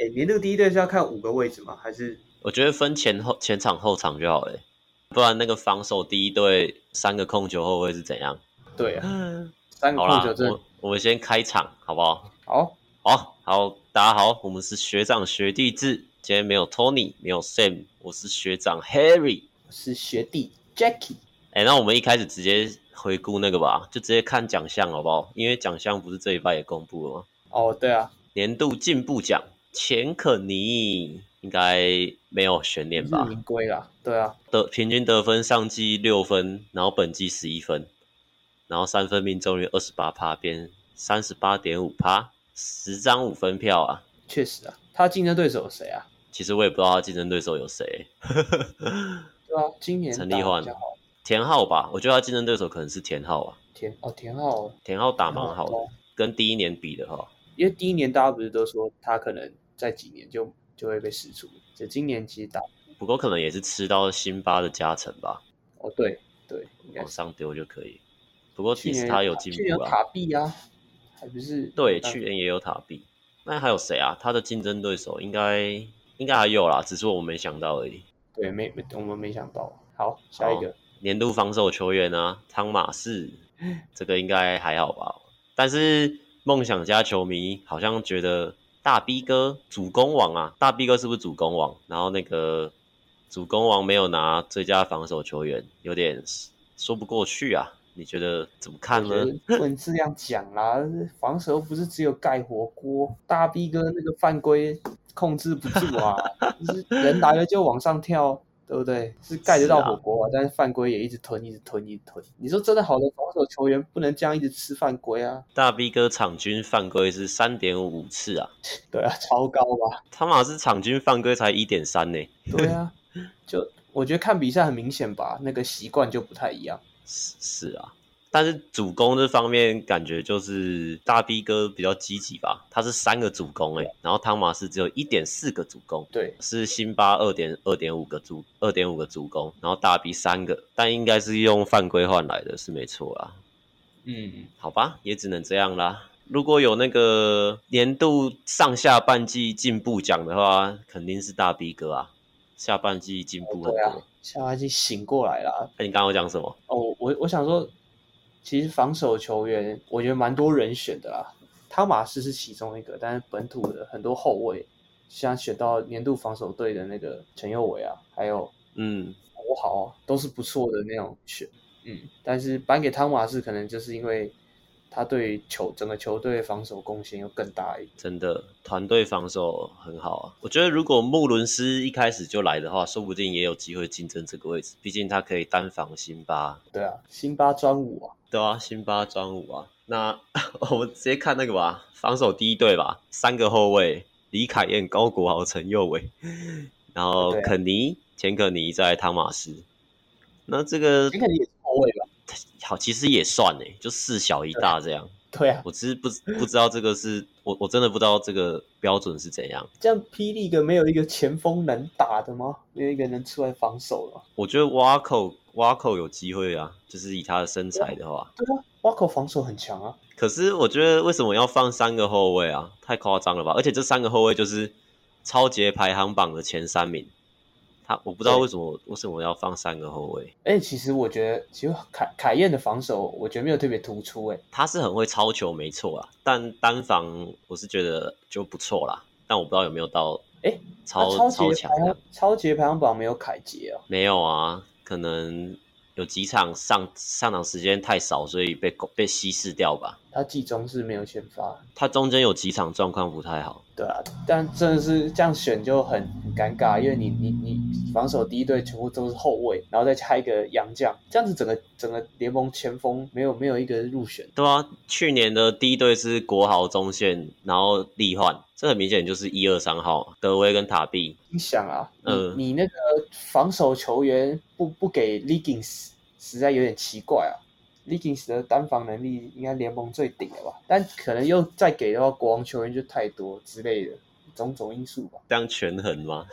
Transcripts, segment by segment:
哎，年度第一队是要看五个位置吗？还是我觉得分前后前场后场就好了，不然那个防守第一队三个控球后卫是怎样？对啊，三个控球这我我们先开场好不好？好，好，好，大家好，我们是学长学弟制，今天没有 Tony，没有 Sam，我是学长 Harry，我是学弟 Jackie。哎，那我们一开始直接回顾那个吧，就直接看奖项好不好？因为奖项不是这一拜也公布了吗？哦，对啊，年度进步奖。钱可尼应该没有悬念吧？名归啦，对啊，得平均得分上季六分，然后本季十一分，然后三分命中率二十八趴，变三十八点五趴，十张五分票啊！确实啊，他竞争对手有谁啊？其实我也不知道他竞争对手有谁。对啊，今年陈立焕、田浩吧，我觉得他竞争对手可能是田浩啊。田哦，田浩，田浩打蛮好的，跟第一年比的话，因为第一年大家不是都说他可能。再几年就就会被释出，就今年其实打不过可能也是吃到辛巴的加成吧。哦，对对，往上丢就可以。不过其实他有进步啊。去年有塔币啊，还不是？对，去年也有塔币。那还有谁啊？他的竞争对手应该应该还有啦，只是我没想到而已。对，没没我们没想到。好，下一个年度防守球员啊，汤马士，这个应该还好吧？但是梦想家球迷好像觉得。大 B 哥主攻王啊，大 B 哥是不是主攻王？然后那个主攻王没有拿最佳防守球员，有点说不过去啊。你觉得怎么看呢？不能这样讲啦，防守不是只有盖火锅，大 B 哥那个犯规控制不住啊，人来了就往上跳。对不对？是盖得到火锅啊，啊但是犯规也一直吞，一直吞，一直吞。你说真的好的防守球员不能这样一直吃犯规啊？大 B 哥场均犯规是三点五次啊，对啊，超高吧？汤马是场均犯规才一点三呢。对啊，就我觉得看比赛很明显吧，那个习惯就不太一样。是是啊。但是主攻这方面感觉就是大 B 哥比较积极吧，他是三个主攻诶，然后汤马斯只有一点四个主攻，对，是辛巴二点二点五个主二点五个主攻，然后大 B 三个，但应该是用犯规换来的，是没错啦。嗯，好吧，也只能这样啦。如果有那个年度上下半季进步奖的话，肯定是大 B 哥啊，下半季进步很多，啊、下半季醒过来了。那、欸、你刚刚有讲什么？哦，我我想说。其实防守球员，我觉得蛮多人选的啦。汤马斯是其中一个，但是本土的很多后卫，像选到年度防守队的那个陈佑伟啊，还有嗯国豪，都是不错的那种选。嗯，但是颁给汤马斯，可能就是因为。他对球整个球队防守贡献又更大一点，真的团队防守很好啊！我觉得如果穆伦斯一开始就来的话，说不定也有机会竞争这个位置。毕竟他可以单防辛巴。对啊，辛巴专武啊！对啊，辛巴专武啊！那 我们直接看那个吧，防守第一队吧，三个后卫：李凯燕、高国豪、陈佑伟，然后肯尼、钱肯尼在汤马斯。那这个钱肯尼也是后卫吧？好，其实也算诶，就四小一大这样。对，对啊，我其实不不知道这个是我我真的不知道这个标准是怎样。这样霹雳哥没有一个前锋能打的吗？没有一个人出来防守了？我觉得瓦口瓦口有机会啊，就是以他的身材的话。对啊，瓦口防守很强啊。可是我觉得为什么要放三个后卫啊？太夸张了吧！而且这三个后卫就是超级排行榜的前三名。他我不知道为什么为什么要放三个后卫？哎、欸，其实我觉得，其实凯凯燕的防守，我觉得没有特别突出。哎，他是很会超球，没错啊，但单防我是觉得就不错啦。但我不知道有没有到哎、欸、超超强的。超级排行榜没有凯杰啊？没有啊，可能有几场上上场时间太少，所以被被稀释掉吧。他季中是没有先发，他中间有几场状况不太好。对啊，但真的是这样选就很很尴尬，因为你你你防守第一队全部都是后卫，然后再加一个洋将，这样子整个整个联盟前锋没有没有一个入选。对啊，去年的第一队是国豪中线，然后力换，这很明显就是一二三号德威跟塔碧。你想啊，嗯，你那个防守球员不不给 Liggins，实在有点奇怪啊。Liggins 的单防能力应该联盟最顶了吧？但可能又再给的话，国王球员就太多之类的种种因素吧。这样权衡吗？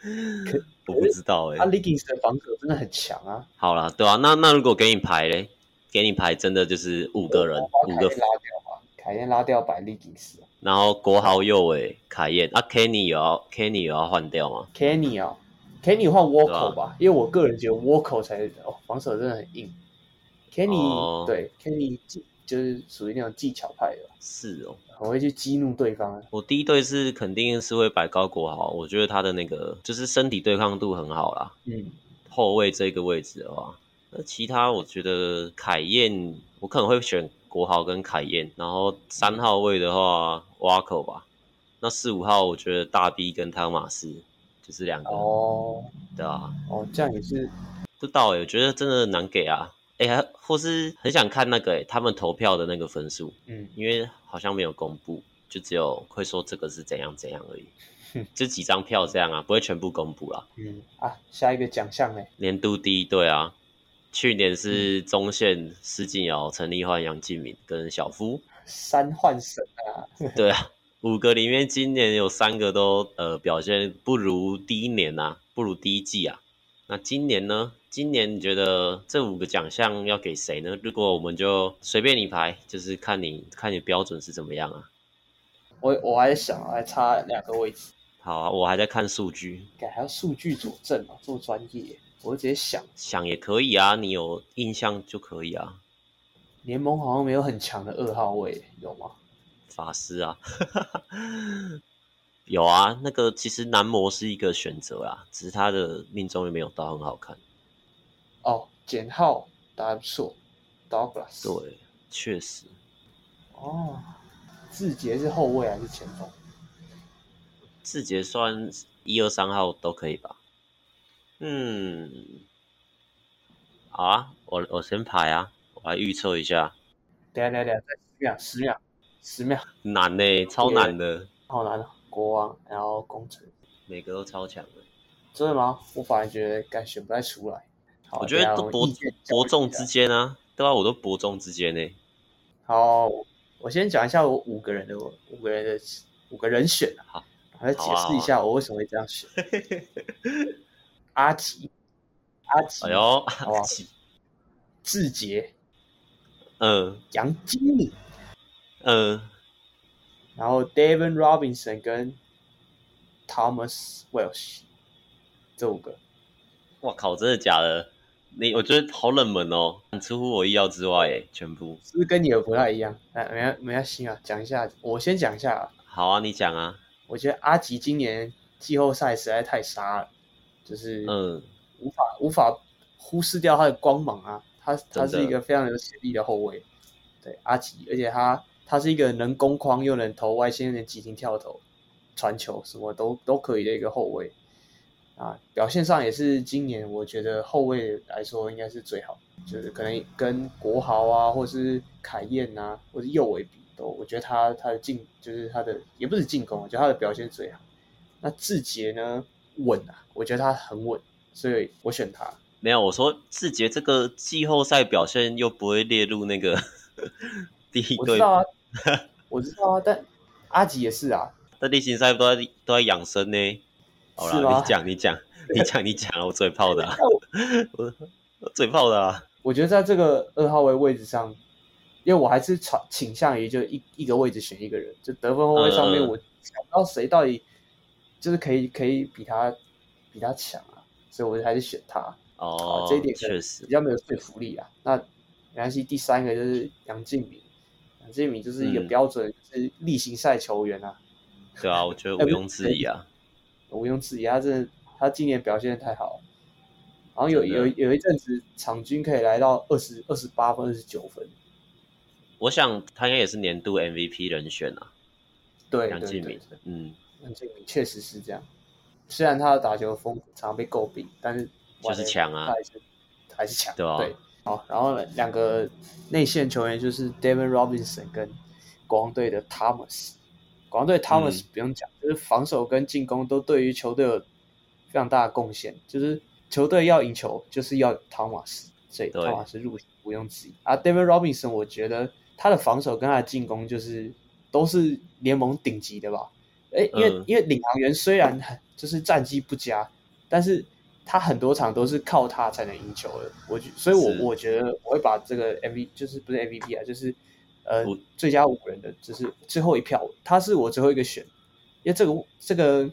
可 我不知道哎、欸。他 Liggins 的防守真的很强啊。好啦，对啊，那那如果给你排嘞，给你排真的就是五个人，五个拉掉吧，凯燕拉掉摆 Liggins。然后国豪右卫凯燕啊，Kenny 有要 Kenny 有要换掉吗？Kenny 啊，Kenny 换 Walker 吧，吧因为我个人觉得 Walker 才哦防守真的很硬。Kenny、哦、对 Kenny 就是属于那种技巧派的，是哦，很会去激怒对方。我第一队是肯定是会摆高国豪，我觉得他的那个就是身体对抗度很好啦。嗯，后卫这个位置的话，那其他我觉得凯燕，我可能会选国豪跟凯燕，然后三号位的话挖口吧。那四五号我觉得大 B 跟汤马斯就是两个哦，对啊，哦这样也是不知道哎，我觉得真的难给啊。哎、欸，或是很想看那个哎、欸，他们投票的那个分数，嗯，因为好像没有公布，就只有会说这个是怎样怎样而已，就几张票这样啊，不会全部公布啦。嗯啊，下一个奖项呢？年度第一对啊，去年是中线施晋尧、陈立焕、杨敬敏跟小夫三换神啊。对啊，五个里面今年有三个都呃表现不如第一年啊，不如第一季啊。那今年呢？今年你觉得这五个奖项要给谁呢？如果我们就随便你排，就是看你看你标准是怎么样啊？我我还想，还差两个位置。好啊，我还在看数据。还要数据佐证啊，这么专业，我就直接想想也可以啊，你有印象就可以啊。联盟好像没有很强的二号位，有吗？法师啊。有啊，那个其实男模是一个选择啊，只是他的命中率没有到很好看。哦，简浩打得不错，Douglas。对，确实。哦，志杰是后卫还是前锋？志杰算一二三号都可以吧。嗯，好啊，我我先排啊，我来预测一下。等下等下等下，再十秒，十秒，十秒。难呢、欸，超难的。好难啊。国王，然后工程，每个都超强的，真的吗？我反而觉得该选不太出来。好，我觉得都伯伯仲之间啊，对啊，我都伯仲之间呢。好，我先讲一下我五个人的五个人的五个人选好，我来解释一下我为什么会这样选。阿吉，阿吉，哎呦，阿吉，志杰，嗯，杨经理，嗯。然后 David Robinson 跟 Thomas Welsh 这五个，哇靠，真的假的？你我觉得好冷门哦，很出乎我意料之外诶，全部是不是跟你的不太一样？哎，没关没关系啊，讲一下，我先讲一下啊。好啊，你讲啊。我觉得阿吉今年季后赛实在太杀了，就是嗯，无法无法忽视掉他的光芒啊，他他是一个非常有潜力的后卫，对阿吉，而且他。他是一个能攻框又能投外线，能急停跳投、传球什么都都可以的一个后卫啊，表现上也是今年我觉得后卫来说应该是最好，就是可能跟国豪啊，或是凯燕啊，或是右卫比都，我觉得他他的进就是他的也不是进攻，我觉得他的表现最好。那志杰呢稳啊，我觉得他很稳，所以我选他。没有，我说志杰这个季后赛表现又不会列入那个 第一队。我知道啊，我知道啊但阿吉也是啊。那例行赛都在都在养生呢。好了，你讲你讲你讲你讲，我嘴炮的、啊，我我嘴炮的啊。我觉得在这个二号位位置上，因为我还是倾倾向于就一一个位置选一个人，就得分后卫上面，我想不到谁到底就是可以可以比他比他强啊，所以我就还是选他。哦，这一点确实比较没有说服力啊。那没关系，第三个就是杨敬敏。杨敬敏就是一个标准，是例行赛球员啊。对啊，我觉得 毋庸置疑啊。毋庸置疑，他真的，他今年表现得太好了。然后有有有一阵子场均可以来到二十二十八分、二十九分。我想他应该也是年度 MVP 人选啊。对，杨敬敏，嗯，杨敬敏确实是这样。虽然他的打球风常常被诟病，但是就是强啊，他还是还是强，对啊。对好，然后两个内线球员就是 David Robinson 跟国王队的 Thomas。国王队 Thomas 不用讲，嗯，就是防守跟进攻都对于球队有非常大的贡献。就是球队要赢球，就是要 Thomas，所以 Thomas 入不用质疑。啊，David Robinson 我觉得他的防守跟他的进攻就是都是联盟顶级的吧？诶，因为、嗯、因为领航员虽然很就是战绩不佳，但是。他很多场都是靠他才能赢球的，我所以我，我我觉得我会把这个 MVP 就是不是 MVP 啊，就是呃最佳五人的就是最后一票，他是我最后一个选，因为这个这个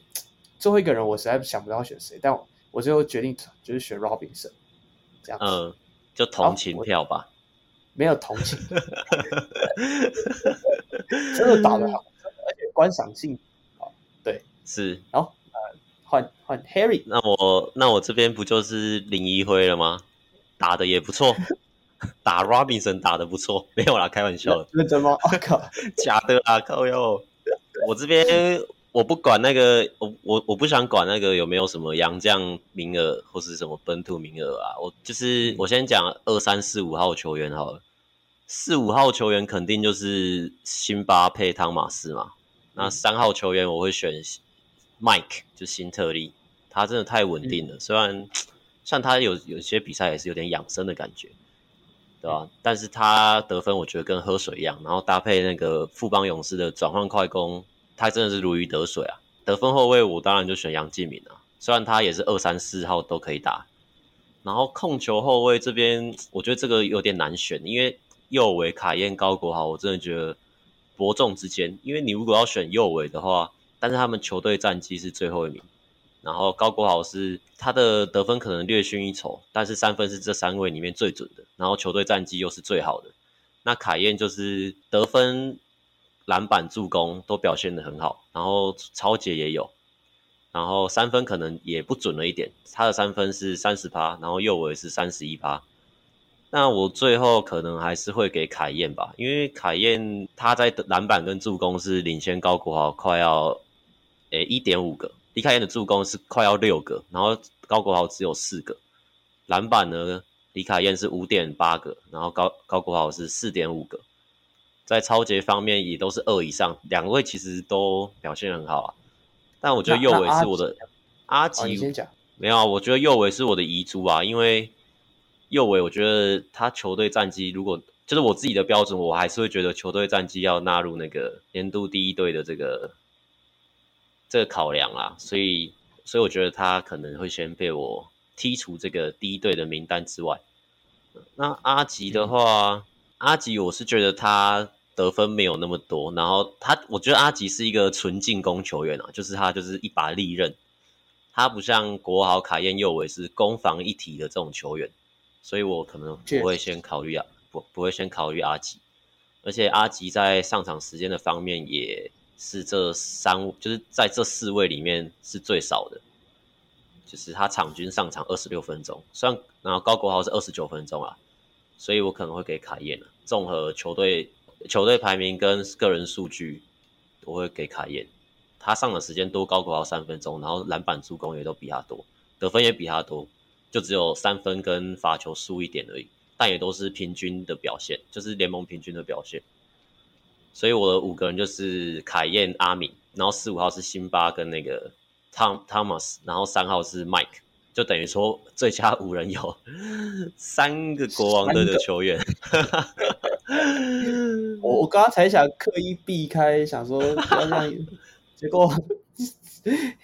最后一个人我实在想不到选谁，但我，我最后决定就是选 Robinson，这样子，嗯，就。同情票吧，没有同情，真的打得好，而且观赏性是，然后呃换换 Harry，那我那我这边不就是林一辉了吗？打的也不错。打 Robinson 打的不错，没有啦，开玩笑的。认真吗？我、哦、靠，假的啦，靠哟！我这边我不管那个，我我我不想管那个有没有什么洋将名额或是什么本土名额啊。我就是我先讲二三四五号球员好了。四五号球员肯定就是辛巴配汤马斯嘛。那三号球员我会选 Mike，就新特利，他真的太稳定了。嗯、虽然像他有有些比赛也是有点养生的感觉。对吧？但是他得分，我觉得跟喝水一样，然后搭配那个富邦勇士的转换快攻，他真的是如鱼得水啊！得分后卫，我当然就选杨敬敏啊，虽然他也是二三四号都可以打。然后控球后卫这边，我觉得这个有点难选，因为右维卡宴高国豪，我真的觉得伯仲之间。因为你如果要选右维的话，但是他们球队战绩是最后一名。然后高国豪是他的得分可能略逊一筹，但是三分是这三位里面最准的。然后球队战绩又是最好的。那凯燕就是得分、篮板、助攻都表现得很好，然后超杰也有，然后三分可能也不准了一点。他的三分是三十趴，然后右维是三十一趴。那我最后可能还是会给凯燕吧，因为凯燕他在篮板跟助攻是领先高国豪快要诶一点五个。李凯燕的助攻是快要六个，然后高国豪只有四个。篮板呢，李凯燕是五点八个，然后高高国豪是四点五个。在抄截方面也都是二以上，两位其实都表现很好啊。但我觉得右维是我的阿吉，没有啊？我觉得右维是我的遗珠啊，因为右维我觉得他球队战绩如果就是我自己的标准，我还是会觉得球队战绩要纳入那个年度第一队的这个。这个考量啦，所以所以我觉得他可能会先被我剔除这个第一队的名单之外。那阿吉的话，嗯、阿吉我是觉得他得分没有那么多，然后他我觉得阿吉是一个纯进攻球员啊，就是他就是一把利刃，他不像国豪、卡宴、右维是攻防一体的这种球员，所以我可能不会先考虑啊，不不会先考虑阿吉，而且阿吉在上场时间的方面也。是这三，就是在这四位里面是最少的，就是他场均上场二十六分钟，虽然然后高国豪是二十九分钟啊，所以我可能会给凯燕了。综合球队球队排名跟个人数据，我会给凯燕。他上的时间多高国豪三分钟，然后篮板助攻也都比他多，得分也比他多，就只有三分跟罚球输一点而已，但也都是平均的表现，就是联盟平均的表现。所以我的五个人就是凯燕、阿敏，然后四五号是辛巴跟那个汤汤马斯，然后三号是 Mike，就等于说最佳五人有三个国王队的球员。我我刚刚才想刻意避开，想说不要这样，结果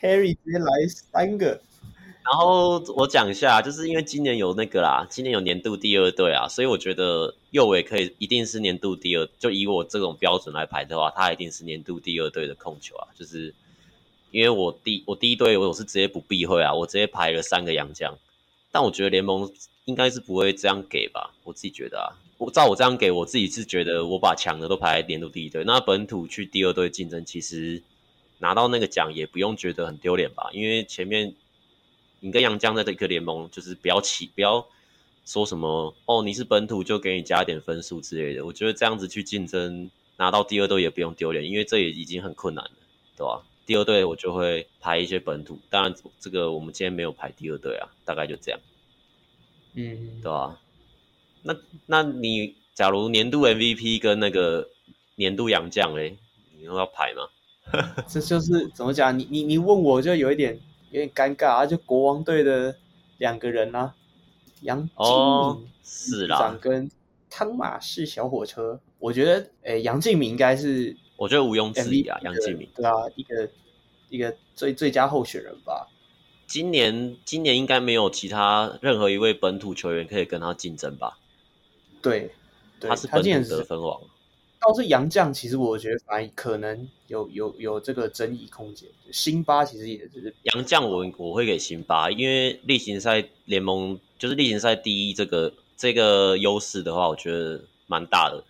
Harry 直接来三个。然后我讲一下，就是因为今年有那个啦，今年有年度第二队啊，所以我觉得右尾可以一定是年度第二。就以我这种标准来排的话，他一定是年度第二队的控球啊。就是因为我第我第一队我是直接不避讳啊，我直接排了三个洋将。但我觉得联盟应该是不会这样给吧，我自己觉得啊，我照我这样给我自己是觉得我把强的都排年度第一队，那本土去第二队竞争，其实拿到那个奖也不用觉得很丢脸吧，因为前面。你跟杨江在这个联盟，就是不要起，不要说什么哦，你是本土就给你加点分数之类的。我觉得这样子去竞争拿到第二队也不用丢脸，因为这也已经很困难了，对吧？第二队我就会排一些本土，当然这个我们今天没有排第二队啊，大概就这样，嗯，对吧？那那你假如年度 MVP 跟那个年度洋将嘞，你又要排吗？这就是怎么讲？你你你问我就有一点。有点尴尬啊！就国王队的两个人啊，杨敬敏是啦，跟汤马士小火车。我觉得，诶、欸，杨敬明应该是，我觉得毋庸置疑啊，杨敬明对啊，一个一个最最佳候选人吧。今年今年应该没有其他任何一位本土球员可以跟他竞争吧？对，他是本土得分王。到要是洋将，其实我觉得反而可能有有有这个争议空间。辛巴其实也是杨将，我我会给辛巴，因为例行赛联盟就是例行赛第一这个这个优势的话，我觉得蛮大的。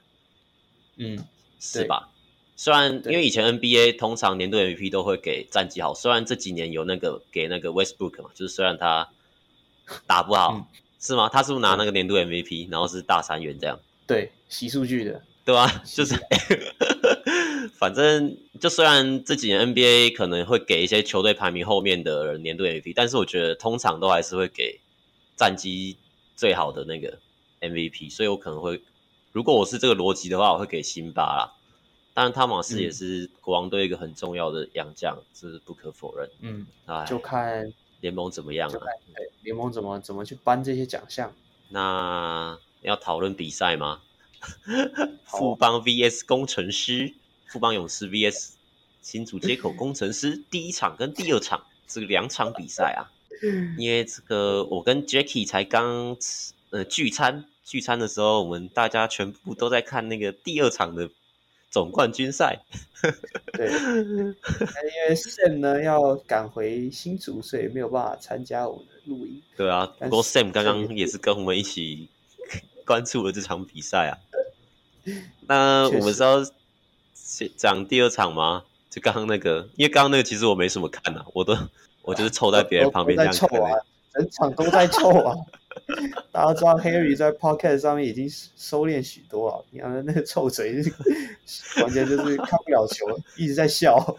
嗯，是吧？虽然因为以前 NBA 通常年度 MVP 都会给战绩好，虽然这几年有那个给那个 Westbrook 嘛，就是虽然他打不好，嗯、是吗？他是不是拿那个年度 MVP，然后是大三元这样？对，洗数据的，对吧？就是，反正就虽然这几年 NBA 可能会给一些球队排名后面的人年度 MVP，但是我觉得通常都还是会给战绩最好的那个 MVP，所以我可能会，如果我是这个逻辑的话，我会给辛巴啦。当然，汤马斯也是国王队一个很重要的洋将，嗯，这是不可否认。嗯，就看联盟怎么样了。对，联盟怎么怎么去颁这些奖项？那要讨论比赛吗？富邦 VS 工程师，富邦勇士 VS 新竹接口工程师，第一场跟第二场这个两场比赛啊。因为这个，我跟 Jacky 才刚呃聚餐，聚餐的时候，我们大家全部都在看那个第二场的。总冠军赛，对，因为 Sam 呢要赶回新竹，所以没有办法参加我们的录音。对啊，不过 Sam 刚刚也是跟我们一起关注了这场比赛啊。那我们是要讲第二场吗？就刚刚那个，因为刚刚那个其实我没什么看啊，我都我就是凑在别人旁边这样看，啊，整场都在凑啊。大家知道 Harry 在 Podcast 上面已经收敛许多了，你看那个臭嘴，完全就是看不了球，一直在笑。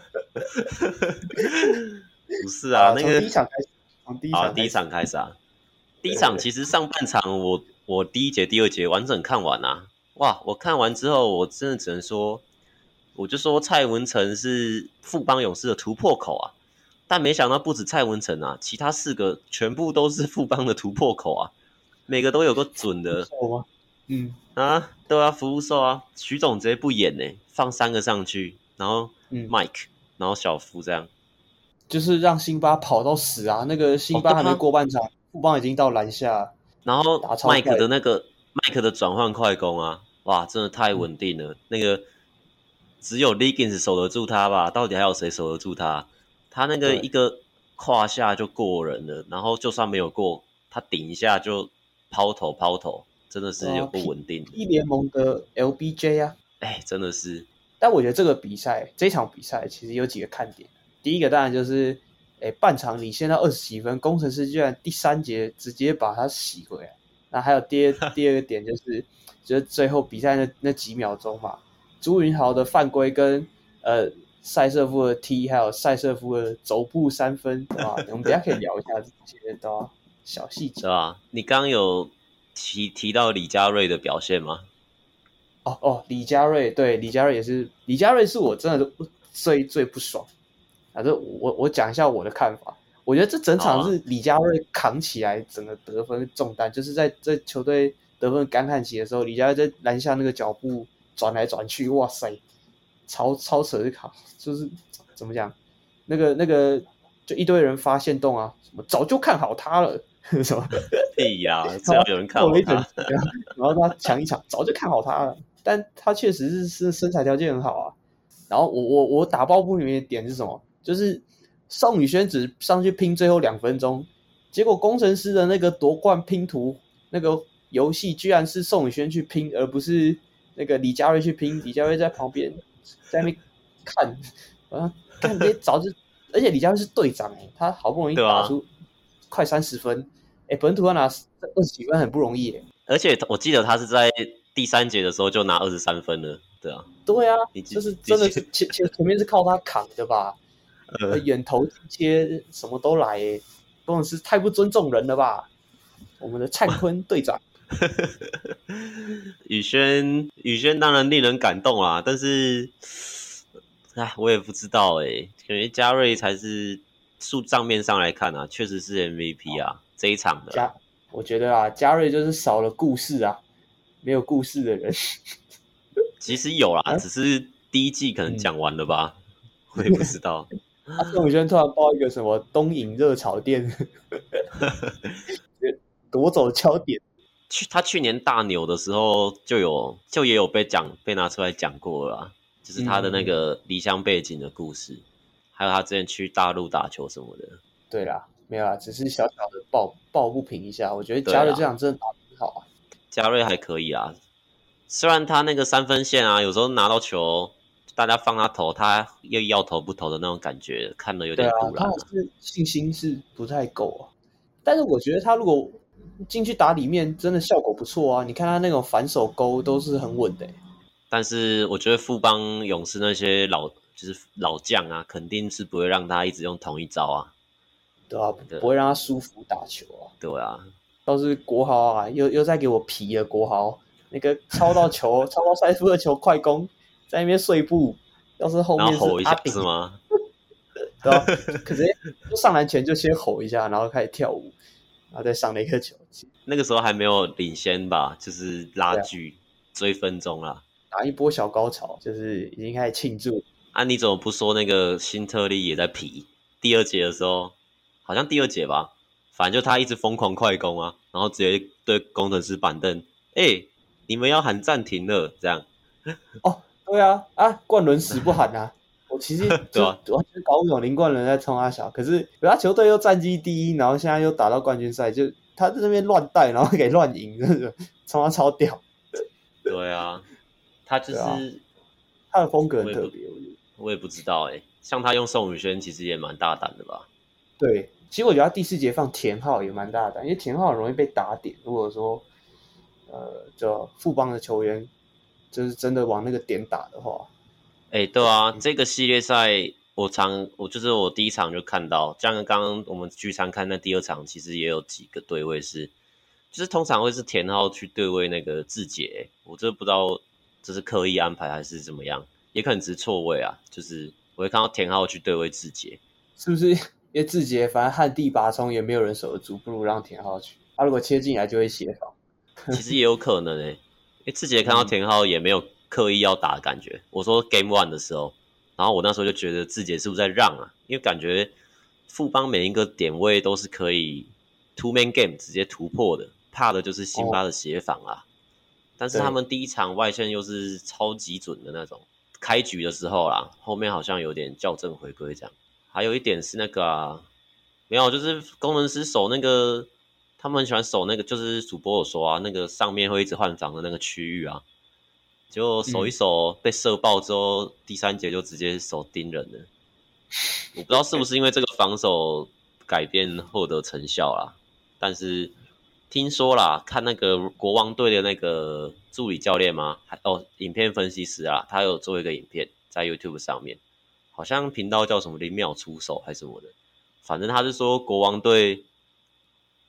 不是啊，那个第一场开始，从第一场第一场开始啊，第一场其实上半场我我第一节第二节完整看完啊，哇，我看完之后我真的只能说，我就说蔡文成是富邦勇士的突破口啊。但没想到不止蔡文成啊，其他四个全部都是富邦的突破口啊，每个都有个准的。嗯。啊，都要，服务受啊，徐总直接不演呢，放三个上去，然后 Mike，、嗯、然后小福这样，就是让辛巴跑到死啊！那个辛巴还没过半场，富、哦、邦已经到篮下，然后 Mike 的那个 Mike 的转换快攻啊，哇，真的太稳定了、嗯。那个只有 Legins 守得住他吧？到底还有谁守得住他？他那个一个胯下就过人了，然后就算没有过，他顶一下就抛投抛投，真的是有不稳定的。一联盟的 LBJ 啊，哎、欸，真的是。但我觉得这个比赛，这场比赛其实有几个看点。第一个当然就是，哎、欸，半场领先到二十几分，工程师居然第三节直接把他洗回来。那还有第二 第二个点就是，就是最后比赛那那几秒钟嘛，朱云豪的犯规跟呃。赛瑟夫的踢，还有赛瑟夫的肘部三分，啊，我们等下可以聊一下这些的小细节，是吧？你刚刚有提提到李佳瑞的表现吗？哦哦，李佳瑞，对，李佳瑞也是，李佳瑞是我真的最最不爽。反正我我讲一下我的看法，我觉得这整场是李佳瑞扛起来整个得分重担，就是在在球队得分干旱期的时候，李佳瑞在篮下那个脚步转来转去，哇塞！超超扯的卡，就是怎么讲？那个那个，就一堆人发现洞啊，什么早就看好他了，什么？哎呀，只要有人看好他，然后他抢一抢，早就看好他了。但他确实是是身材条件很好啊。然后我我我打抱不平的点是什么？就是宋宇轩只上去拼最后两分钟，结果工程师的那个夺冠拼图那个游戏，居然是宋宇轩去拼，而不是那个李佳瑞去拼。李佳瑞在旁边。在那边看，啊，看别早就，而且李佳瑞是队长哎，他好不容易打出快三十分，哎、啊，本土要拿二十几分很不容易哎。而且我记得他是在第三节的时候就拿二十三分了，对啊，对啊，就是真的是前前前面是靠他扛的吧？呃，远投接什么都来哎，真的是太不尊重人了吧？我们的灿坤队长。宇轩，宇轩当然令人感动啊，但是，哎，我也不知道哎、欸，感觉嘉瑞才是数账面上来看啊，确实是 MVP 啊，这一场的。嘉，我觉得啊，嘉瑞就是少了故事啊，没有故事的人。其实有啦，只是第一季可能讲完了吧，嗯、我也不知道。宋宇轩突然爆一个什么东瀛热炒店，夺走焦点。去他去年大牛的时候就有就也有被讲被拿出来讲过了啦，就是他的那个离乡背景的故事，嗯、还有他之前去大陆打球什么的。对啦，没有啦，只是小小的抱抱不平一下。我觉得嘉瑞这样真的打得很好啊。嘉瑞还可以啊，虽然他那个三分线啊，有时候拿到球，大家放他投，他又要投不投的那种感觉，看得有点赌烂。他是信心是不太够啊，但是我觉得他如果。进去打里面真的效果不错啊！你看他那种反手勾都是很稳的。但是我觉得富邦勇士那些老就是老将啊，肯定是不会让他一直用同一招啊。对啊，对不会让他舒服打球啊。对啊，倒是国豪啊，又又在给我皮了。国豪那个抄到球，抄到赛夫的球快攻，在那边碎步，要是后面是吼一下是吗？对啊，可是上篮前就先吼一下，然后开始跳舞。然后再上了一个球，那个时候还没有领先吧，就是拉锯、啊、追分钟啦，打一波小高潮，就是已经开始庆祝。啊，你怎么不说那个辛特利也在皮？第二节的时候，好像第二节吧，反正就他一直疯狂快攻啊，然后直接对工程师板凳，哎、欸，你们要喊暂停了，这样。哦，对啊，啊，冠伦死不喊啊。我其实 就完全搞不懂林冠伦在冲他小，可是他球队又战绩第一，然后现在又打到冠军赛，就他在那边乱带，然后给乱赢，真 的冲他超屌。对啊，他就是、啊、他的风格很特别，我，我也不知道哎、欸，像他用宋宇轩其实也蛮大胆的吧？对，其实我觉得他第四节放田浩也蛮大胆，因为田浩很容易被打点。如果说呃，就富邦的球员就是真的往那个点打的话。哎、欸，对啊，这个系列赛我常我就是我第一场就看到，像刚刚我们聚餐看那第二场，其实也有几个对位是，就是通常会是田浩去对位那个志杰，我这不知道这是刻意安排还是怎么样，也可能只是错位啊，就是我会看到田浩去对位志杰，是不是？因为志杰反正旱地拔葱也没有人守得住，不如让田浩去，他、啊、如果切进来就会协防，其实也有可能诶，因为志杰看到田浩也没有。刻意要打的感觉，我说 Game One 的时候，然后我那时候就觉得志杰是不是在让啊？因为感觉富邦每一个点位都是可以 Two Man Game 直接突破的，怕的就是辛巴的协防啊。Oh. 但是他们第一场外线又是超级准的那种，开局的时候啦，后面好像有点校正回归这样。还有一点是那个啊，没有，就是工程师守那个，他们很喜欢守那个，就是主播有说啊，那个上面会一直换防的那个区域啊。就守一守被射爆之后，嗯、第三节就直接守盯人了。我不知道是不是因为这个防守改变获得成效啦，但是听说啦，看那个国王队的那个助理教练吗？还哦，影片分析师啊，他有做一个影片在 YouTube 上面，好像频道叫什么零秒出手还是什么的，反正他是说国王队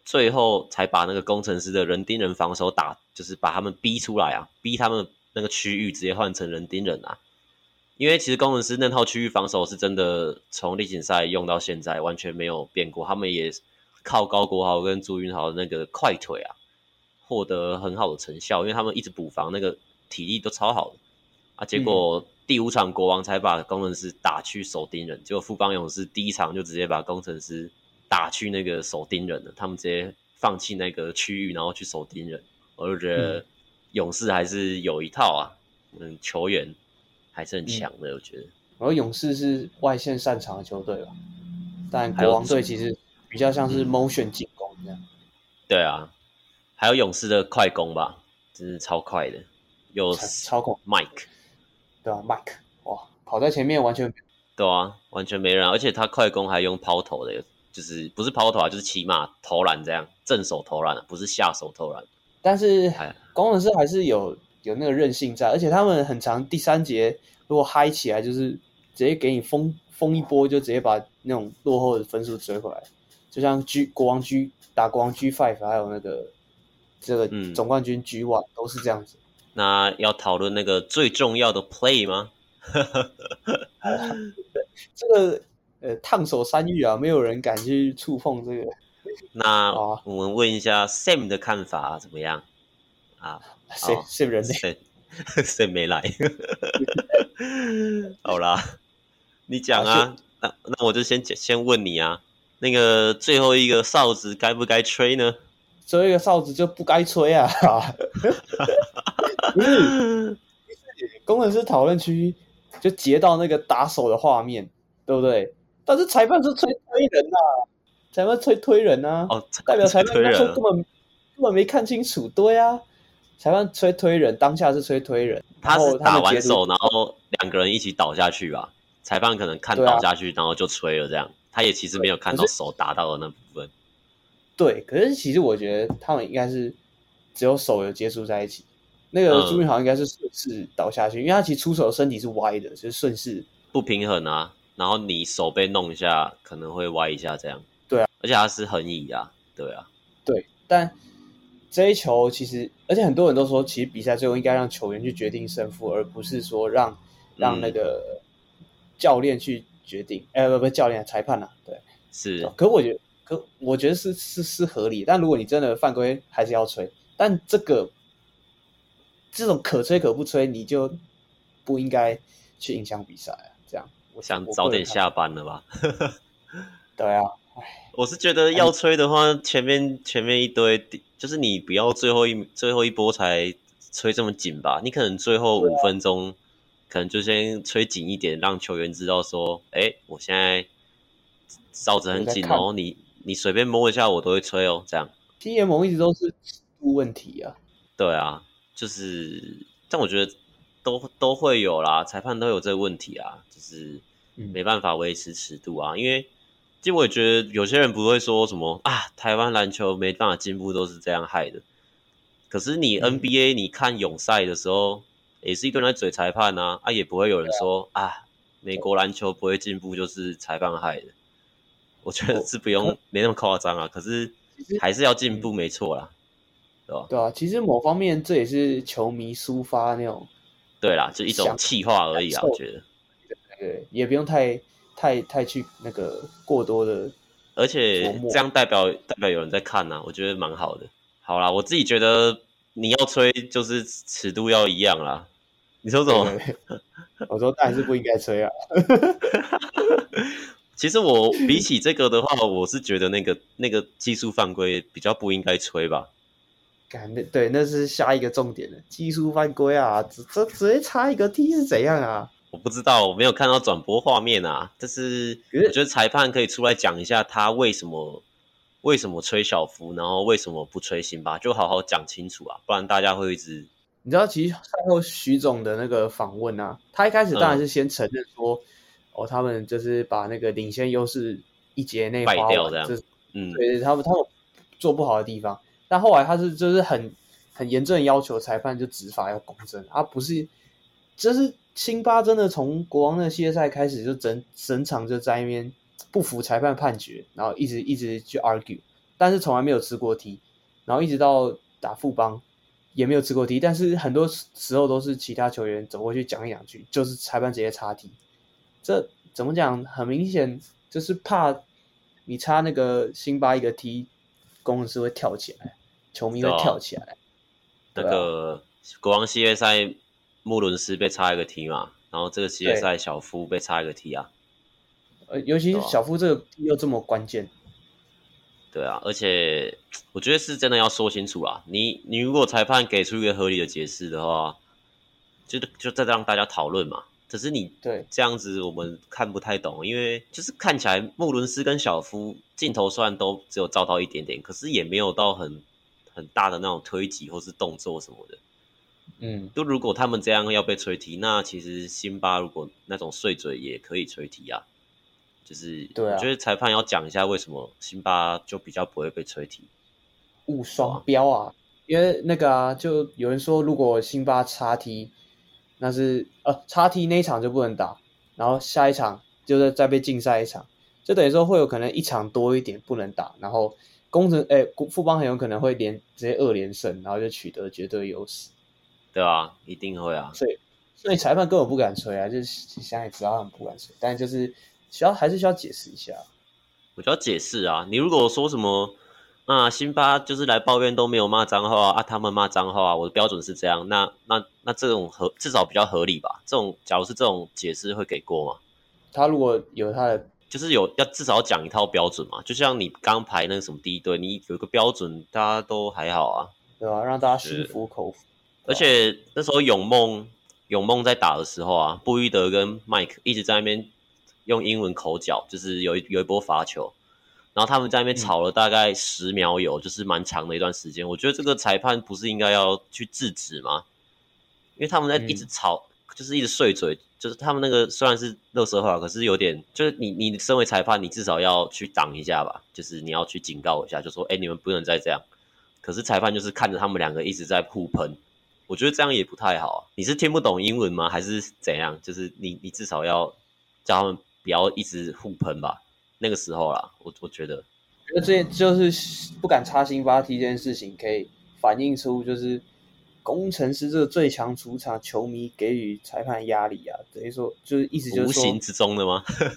最后才把那个工程师的人盯人防守打，就是把他们逼出来啊，逼他们。那个区域直接换成人盯人啊，因为其实工程师那套区域防守是真的从例行赛用到现在完全没有变过，他们也靠高国豪跟朱云豪的那个快腿啊，获得很好的成效，因为他们一直补防，那个体力都超好的啊。结果第五场国王才把工程师打去守盯人，结果富邦勇士第一场就直接把工程师打去那个守盯人的，他们直接放弃那个区域，然后去守盯人，我就觉得。勇士还是有一套啊，嗯，球员还是很强的，嗯、我觉得。而勇士是外线擅长的球队吧，但国王队其实比较像是 motion 进攻这样、嗯。对啊，还有勇士的快攻吧，真是超快的，有超快 Mike，对啊，Mike，哇，跑在前面完全，对啊，完全没人，而且他快攻还用抛投的，就是不是抛投啊，就是骑马投篮这样，正手投篮，不是下手投篮。但是工程师还是有有那个韧性在，而且他们很长。第三节如果嗨起来，就是直接给你封封一波，就直接把那种落后的分数追回来。就像 G 国王 G 打国王 G Five，还有那个这个总冠军 G One、嗯、都是这样子。那要讨论那个最重要的 Play 吗？这个呃烫手山芋啊，没有人敢去触碰这个。那我们问一下 Sam 的看法怎么样啊？Sam Sam 人类，Sam 没来。好啦，你讲啊。那那我就先先问你啊，那个最后一个哨子该不该吹呢？最后一个哨子就不该吹啊！不是，工程师讨论区就截到那个打手的画面，对不对？但是裁判是吹推人呐、啊，裁判吹推人呐、啊，哦，代表裁判说根本根本没看清楚，对啊，裁判吹推人，当下是吹推人，他是打完手，然后两个人一起倒下去吧？裁判可能看倒下去，啊、然后就吹了，这样，他也其实没有看到手打到的那部分。对，可是其实我觉得他们应该是只有手有接触在一起。那个朱云豪应该是顺势倒下去，嗯、因为他其实出手的身体是歪的，就是顺势不平衡啊。然后你手被弄一下，可能会歪一下这样。对啊，而且他是横移啊，对啊。对，但这一球其实，而且很多人都说，其实比赛最后应该让球员去决定胜负，而不是说让让那个教练去决定。哎、嗯，不不，教练裁判啊，对，是。可我觉得，可我觉得是是是合理。但如果你真的犯规，还是要吹。但这个。这种可吹可不吹，你就不应该去影响比赛啊！这样，我想早点下班了吧？对啊，我是觉得要吹的话，前面前面一堆，就是你不要最后一最后一波才吹这么紧吧？你可能最后五分钟，可能就先吹紧一点，让球员知道说，哎，我现在哨子很紧哦，你你随便摸一下我都会吹哦，这样。T M 一直都是尺度问题啊。对啊。就是，但我觉得都都会有啦，裁判都有这个问题啊，就是没办法维持尺度啊。嗯、因为，其实我也觉得有些人不会说什么啊，台湾篮球没办法进步都是这样害的。可是你 NBA、嗯、你看泳赛的时候，也是一堆人在嘴裁判啊，啊也不会有人说啊，啊，美国篮球不会进步就是裁判害的。我觉得是不用没那么夸张啊，可是还是要进步，没错啦。对吧对啊，其实某方面这也是球迷抒发那种，对啦，就一种气话而已啊，我觉得，对，也不用太太太去那个过多的，而且这样代表代表有人在看呐、啊，我觉得蛮好的。好啦，我自己觉得你要吹就是尺度要一样啦。你说什么？对对对我说但是不应该吹啊。其实我比起这个的话，我是觉得那个那个技术犯规比较不应该吹吧。那对，那是下一个重点了技术犯规啊！这这直接差一个 T 是怎样啊？我不知道，我没有看到转播画面啊。但是我觉得裁判可以出来讲一下，他为什么为什么吹小夫，然后为什么不吹辛巴，就好好讲清楚啊！不然大家会一直……你知道，其实赛后徐总的那个访问啊，他一开始当然是先承认说，嗯、哦，他们就是把那个领先优势一节内败掉这样，就是、嗯，对他们他们做不好的地方。但后来他是就是很很严正要求裁判就执法要公正，而、不是就是辛巴真的从国王的系列赛开始就整整场就在那边不服裁判判决，然后一直一直去 argue，但是从来没有吃过 T，然后一直到打富邦也没有吃过 T，但是很多时候都是其他球员走过去讲一两句，就是裁判直接插 T，这怎么讲？很明显就是怕你插那个辛巴一个 T，工程师会跳起来。球迷会跳起来。那个国王系列赛，穆伦斯被插一个 T 嘛，然后这个系列赛小夫被插一个 T 啊。呃，尤其是小夫这个又这么关键。对啊，而且我觉得是真的要说清楚啊。你你如果裁判给出一个合理的解释的话，就就再让大家讨论嘛。可是你对这样子我们看不太懂，因为就是看起来穆伦斯跟小夫镜头虽然都只有照到一点点，可是也没有到很。很大的那种推挤或是动作什么的，嗯，就如果他们这样要被吹踢，那其实辛巴如果那种碎嘴也可以吹踢啊。就是，对啊，我觉得裁判要讲一下为什么辛巴就比较不会被吹踢。误双标啊，因为那个啊，就有人说如果辛巴插踢，那是呃插踢那一场就不能打，然后下一场就是再被禁赛一场，就等于说会有可能一场多一点不能打，然后。工程哎，富邦很有可能会连直接二连胜，然后就取得绝对优势。对啊，一定会啊。所以，所以裁判根本不敢吹啊，就是现在也知道他们不敢吹，但就是需要还是需要解释一下。我就要解释啊，你如果说什么啊，辛巴就是来抱怨都没有骂脏话啊，他们骂脏话，我的标准是这样，那那那这种合至少比较合理吧？这种假如是这种解释会给过吗？他如果有他的就是有要至少要讲一套标准嘛，就像你刚排那个什么第一队，你有一个标准，大家都还好啊，对吧、啊？让大家心服口服。而且那时候永梦永梦在打的时候啊，布伊德跟麦克一直在那边用英文口角，就是有一有一波罚球，然后他们在那边吵了大概十秒有，嗯、就是蛮长的一段时间。我觉得这个裁判不是应该要去制止吗？因为他们在一直吵，嗯、就是一直碎嘴。就是他们那个虽然是垃圾话，可是有点就是你你身为裁判，你至少要去挡一下吧，就是你要去警告一下，就说哎、你们不能再这样。可是裁判就是看着他们两个一直在互喷，我觉得这样也不太好。你是听不懂英文吗？还是怎样？就是你你至少要叫他们不要一直互喷吧。那个时候啦，我我觉得，觉得这就是不敢插新发踢这件事情，可以反映出就是。攻城狮这个最强主场，球迷给予裁判压力啊，等于说就是意思就是说无形之中的吗？对，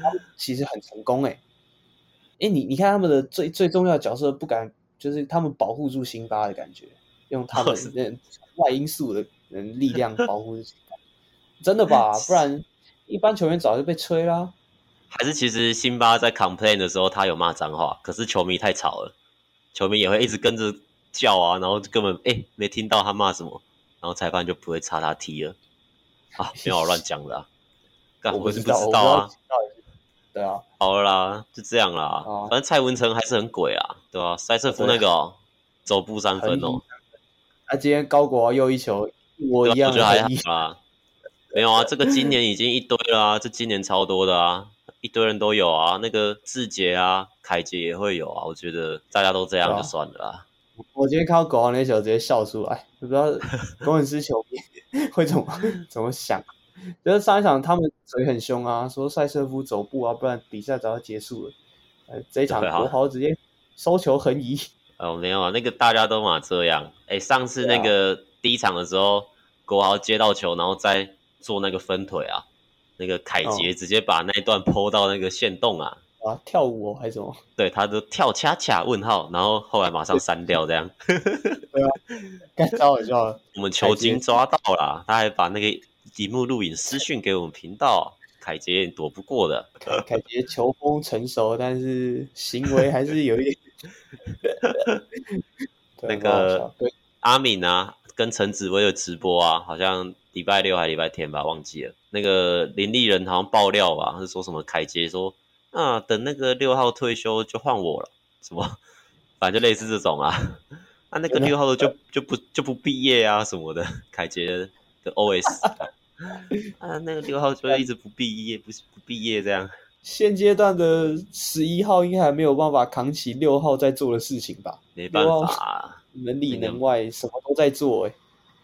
他们其实很成功诶、欸。哎、欸，你你看他们的最最重要的角色不敢，就是他们保护住辛巴的感觉，用他们的外因素的人力量保护住辛巴，真的吧？不然一般球员早就被吹啦。还是其实辛巴在 complain 的时候，他有骂脏话，可是球迷太吵了，球迷也会一直跟着。叫啊，然后根本哎、欸、没听到他骂什么，然后裁判就不会插他踢了。啊，没有乱讲的啊，干我是不知道啊。对啊，好了啦，就这样啦。啊、反正蔡文成还是很鬼啊，对吧、啊？塞瑟夫那个、喔、走步三分哦、啊、今天高国又一球，我一样我觉得还好啦。没有啊，这个今年已经一堆了啊，这今年超多的啊，一堆人都有啊。那个志杰啊，凯杰也会有啊。我觉得大家都这样就算了啦。我今天看到国王那球，直接笑出来。不知道工程师球迷 会怎么怎么想。就是上一场他们嘴很凶啊，说赛瑟夫走步啊，不然比赛早就结束了。呃，这一场国豪直接收球横移。哦，没有啊，那个大家都嘛这样。哎，上次那个第一场的时候，啊、国豪接到球，然后再做那个分腿啊，那个凯杰直接把那一段抛到那个线洞啊。啊，跳舞哦，还是什么？对，他都跳恰恰问号，然后后来马上删掉这样。对啊，该超好笑了。我们球经抓到了，他还把那个荧幕录影私讯给我们频道，凯杰也躲不过的。凯杰球风成熟，但是行为还是有一点。那个阿敏啊，跟陈子薇的直播啊，好像礼拜六还礼拜天吧，忘记了。那个林立人好像爆料吧，是说什么凯杰说。啊，等那个六号退休就换我了，什么，反正就类似这种啊。啊，那个六号的就就不就不毕业啊什么的，凯杰的 OS。啊，那个六号就一直不毕业，不不毕业这样。现阶段的十一号应该还没有办法扛起六号在做的事情吧？没办法啊，能里能外，什么都在做哎。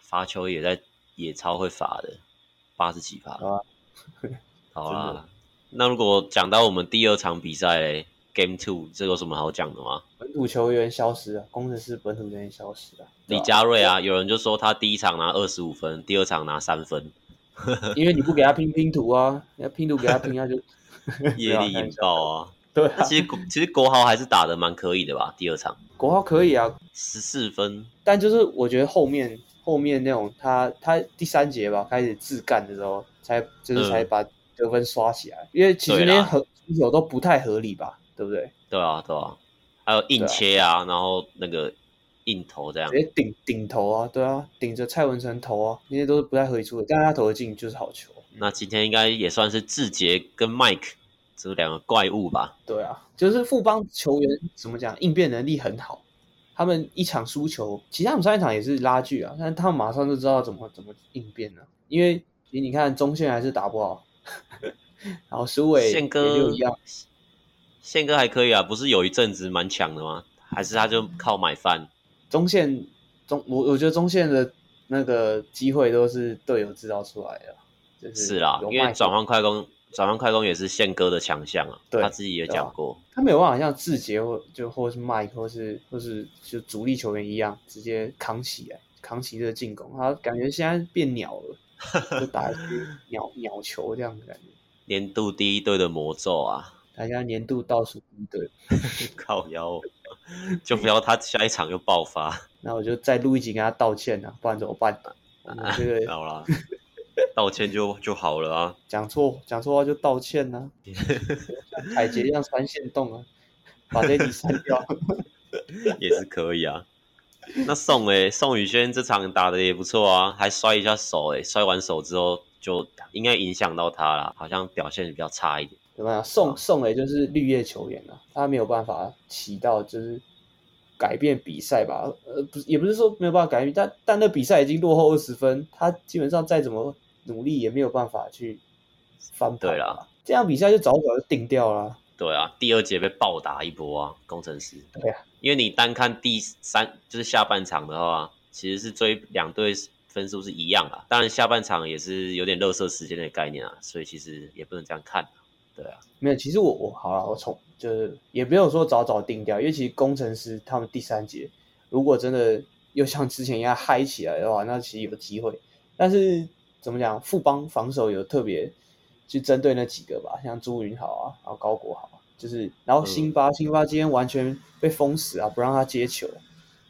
罚球也在也超会罚的，八十几罚。好啦。那如果讲到我们第二场比赛，Game Two，这有什么好讲的吗？本土球员消失了，工程师本土球员消失了。李佳瑞啊，有人就说他第一场拿二十五分，第二场拿三分，因为你不给他拼拼图啊，你要拼图给他拼，他就 业力引爆啊。对啊，其实其实国豪还是打的蛮可以的吧？第二场国豪可以啊，十四分，但就是我觉得后面后面那种他他第三节吧开始自干的时候，才就是才把。得分刷起来，因为其实那些合球都不太合理吧，对不对？对啊，对啊，还有硬切啊，啊然后那个硬投这样，直接顶顶投啊，对啊，顶着蔡文成投啊，那些都是不太合理出的，但是他投的进就是好球。那今天应该也算是志杰跟 Mike 这两个怪物吧？对啊，就是富邦球员怎么讲，应变能力很好，他们一场输球，其实他们上一场也是拉锯啊，但是他们马上就知道怎么怎么应变了，因为你你看中线还是打不好。然后苏伟宪哥一样，宪哥还可以啊，不是有一阵子蛮强的吗？还是他就靠买饭？中线中，我我觉得中线的那个机会都是队友制造出来的，就是，是啦，因为转换快攻，转换快攻也是宪哥的强项啊，对他自己也讲过，他没有办法像志杰或就或是麦克或是或是就主力球员一样直接扛起来，扛起这个进攻，他感觉现在变鸟了。就打一些 鸟鸟球这样的感觉，年度第一队的魔咒啊！大家年度倒数第一队，靠腰，就不要他下一场又爆发。那我就再录一集跟他道歉啊，不然怎么办？啊、这个好了，道歉就就好了啊。讲错讲错话就道歉呐、啊，像凯杰一样穿线洞啊，把这集删掉也是可以啊。那宋诶、欸，宋宇轩这场打的也不错啊，还摔一下手诶、欸，摔完手之后就应该影响到他了，好像表现比较差一点。怎么样？宋宋诶，就是绿叶球员啊，他没有办法起到就是。改变比赛吧，呃，不是，也不是说没有办法改变，但但那比赛已经落后二十分，他基本上再怎么努力也没有办法去翻盘。对啦，这样比赛就早早就定掉了。对啊，第二节被暴打一波啊，工程师。对啊，因为你单看第三就是下半场的话，其实是追两队分数是一样啊，当然下半场也是有点热射时间的概念啊，所以其实也不能这样看。对啊，没有，其实我我好了，我从就是也没有说早早定掉，因为其实工程师他们第三节如果真的又像之前一样嗨起来的话，那其实有机会。但是怎么讲，富邦防守有特别去针对那几个吧，像朱云豪啊，然后高国豪，就是然后辛巴，辛、嗯、巴今天完全被封死啊，不让他接球，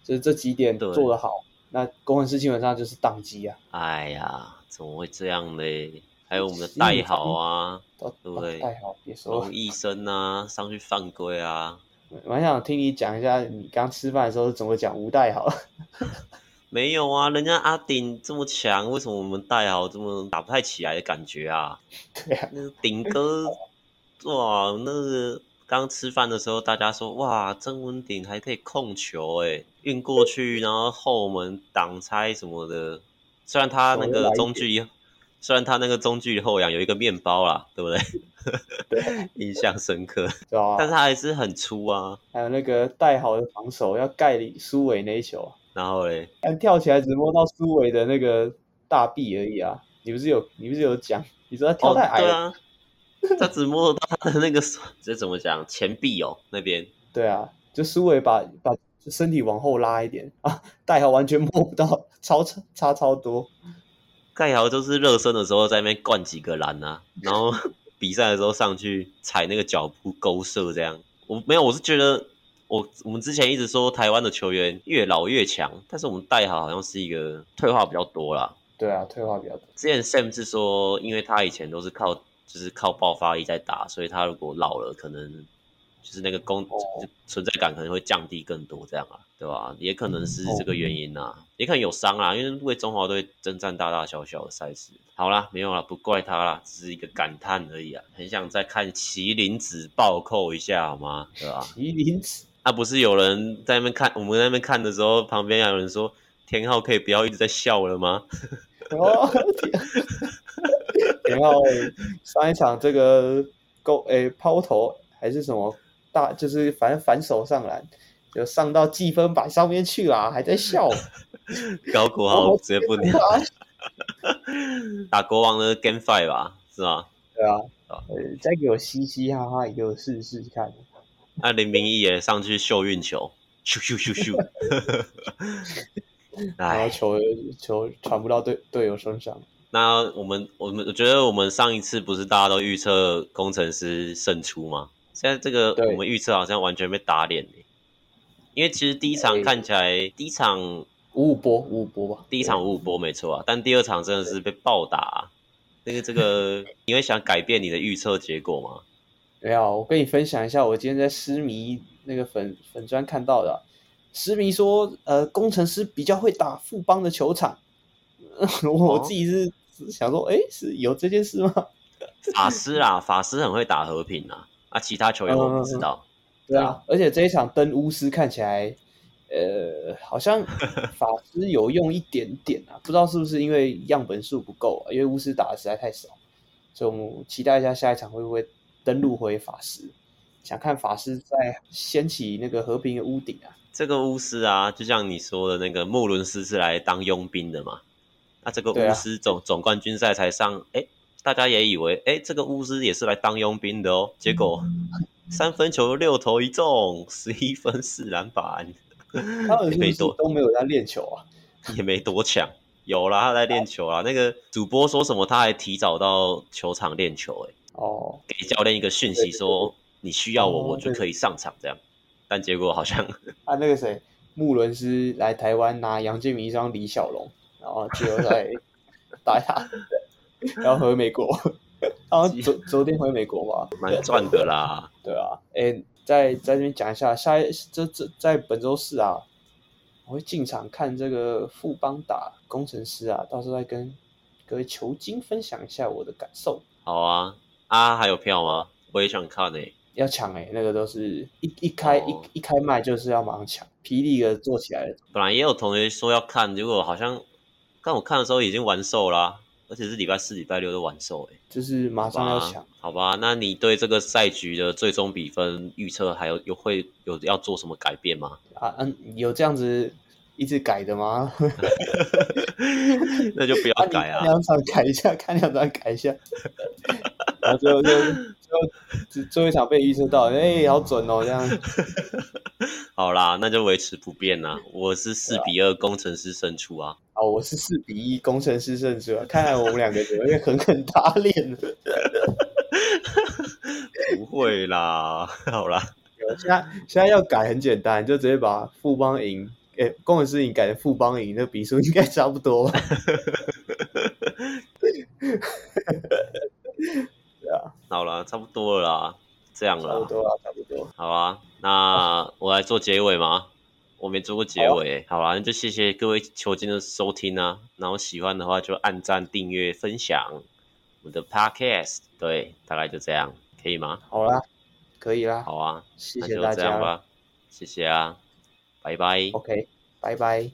就是这几点做得好，那工程师基本上就是宕机啊。哎呀，怎么会这样呢？还有我们的 戴豪啊，对不对？戴豪别说龙医生啊，上去犯规啊！我还想听你讲一下，你刚吃饭的时候是怎么讲吴戴豪？没有啊，人家阿顶这么强，为什么我们戴豪这么打不太起来的感觉啊？对啊，那个顶哥哇，那个刚吃饭的时候，大家说哇，曾文鼎还可以控球哎，运过去，然后后门挡拆什么的，虽然他那个中距离。虽然他那个中距后仰有一个面包啦，对不对？对，印象深刻。对啊，但是他还是很粗啊。还有那个带好的防守要盖苏伟那一球，然后嘞，跳起来只摸到苏伟的那个大臂而已啊！你不是有你不是有讲？你说他跳太矮了，哦、对啊，他只摸到他的那个这怎么讲？前臂哦那边。对啊，就苏伟把把身体往后拉一点啊，戴豪完全摸不到，超差差超多。盖豪就是热身的时候在那边灌几个篮啊，然后比赛的时候上去踩那个脚步勾射这样。我没有，我是觉得我我们之前一直说台湾的球员越老越强，但是我们戴豪好像是一个退化比较多啦。对啊，退化比较多。之前 Sam 是说，因为他以前都是靠就是靠爆发力在打，所以他如果老了，可能就是那个功、哦、存在感可能会降低更多这样啊。对吧？也可能是这个原因呐、啊，也可能有伤啊，因为为中华队征战大大小小的赛事。好啦，没有啦，不怪他啦，只是一个感叹而已啊。很想再看麒麟子暴扣一下，好吗？对吧？麒麟子，啊，不是有人在那边看，我们在那边看的时候，旁边有人说：“天浩可以不要一直在笑了吗？” 哦，田浩上一场这个勾诶抛投还是什么大，就是反正反手上篮。就上到计分板上面去了，还在笑。高国豪直接不鸟。打国王的 Game Five 吧，是吗？对啊。呃，再给我嘻嘻哈哈，给我试试看。那林明义也上去秀运球，咻咻咻咻。然后球球传不到队队友身上。那我们我们我觉得我们上一次不是大家都预测工程师胜出吗？现在这个我们预测好像完全被打脸。因为其实第一场看起来，欸、第一场五五波五五波吧，第一场五五波没错啊，但第二场真的是被暴打，啊。那个这个，你会想改变你的预测结果吗？没有，我跟你分享一下，我今天在狮迷那个粉粉砖看到的，狮迷说，呃，工程师比较会打富邦的球场，我自己是想说，哎、哦，是有这件事吗？法师啊，法师很会打和平啊，啊，其他球员我不知道。嗯对啊，而且这一场登巫师看起来，呃，好像法师有用一点点啊，不知道是不是因为样本数不够啊，因为巫师打的实在太少，所以我们期待一下下一场会不会登陆回法师，想看法师在掀起那个和平的屋顶啊。这个巫师啊，就像你说的那个莫伦斯是来当佣兵的嘛，那这个巫师总、啊、总冠军赛才上，哎，大家也以为，哎，这个巫师也是来当佣兵的哦，结果。嗯三分球六投一中，十一分四篮板。他们 是不是都没有在练球啊？也没多强，有啦，他在练球啊。那个主播说什么？他还提早到球场练球，欸，哎，哦，给教练一个讯息说你需要我，我就可以上场这样。但结果好像啊，那个谁，穆伦斯来台湾拿杨建明一张李小龙，然后就在打他。然后回美国，然后昨昨天回美国嘛，蛮赚的啦。对啊，哎，在在这边讲一下，下一这这在本周四啊，我会进场看这个富邦打工程师啊，到时候再跟各位球精分享一下我的感受。好啊，啊还有票吗？我也想看诶。要抢哎，那个都是一一开、哦、一一开卖就是要马上抢，霹雳的做起来了。本来也有同学说要看，结果好像刚我看的时候已经完售啦、啊，而且是礼拜四、礼拜六都完售哎，就是马上要抢。好吧，那你对这个赛局的最终比分预测还有有会有要做什么改变吗？啊嗯，有这样子一直改的吗？那就不要改啊，啊两场改一下，看两场改一下，然后最后就。最后最后一场被预测到，哎、欸，好准哦，这样。好啦，那就维持不变啦。我是四比二，工程师胜出啊。啊，我是四比一，工程师胜出啊。看来我们两个有点狠狠打脸了。不会啦，好啦。现在现在要改很简单，就直接把富邦赢，哎、欸，攻城狮赢改成富邦赢，那比数应该差不多吧？对啊。好了，差不多了啦，这样了。差不多了，差不多。好啊，那我来做结尾吗？我没做过结尾。好啦，那就谢谢各位球精的收听啊。然后喜欢的话就按赞、订阅、分享我们的 podcast。对，大概就这样，可以吗？好啦，可以啦。好啊，谢谢大家。这样吧。谢谢啊，拜拜。OK，拜拜。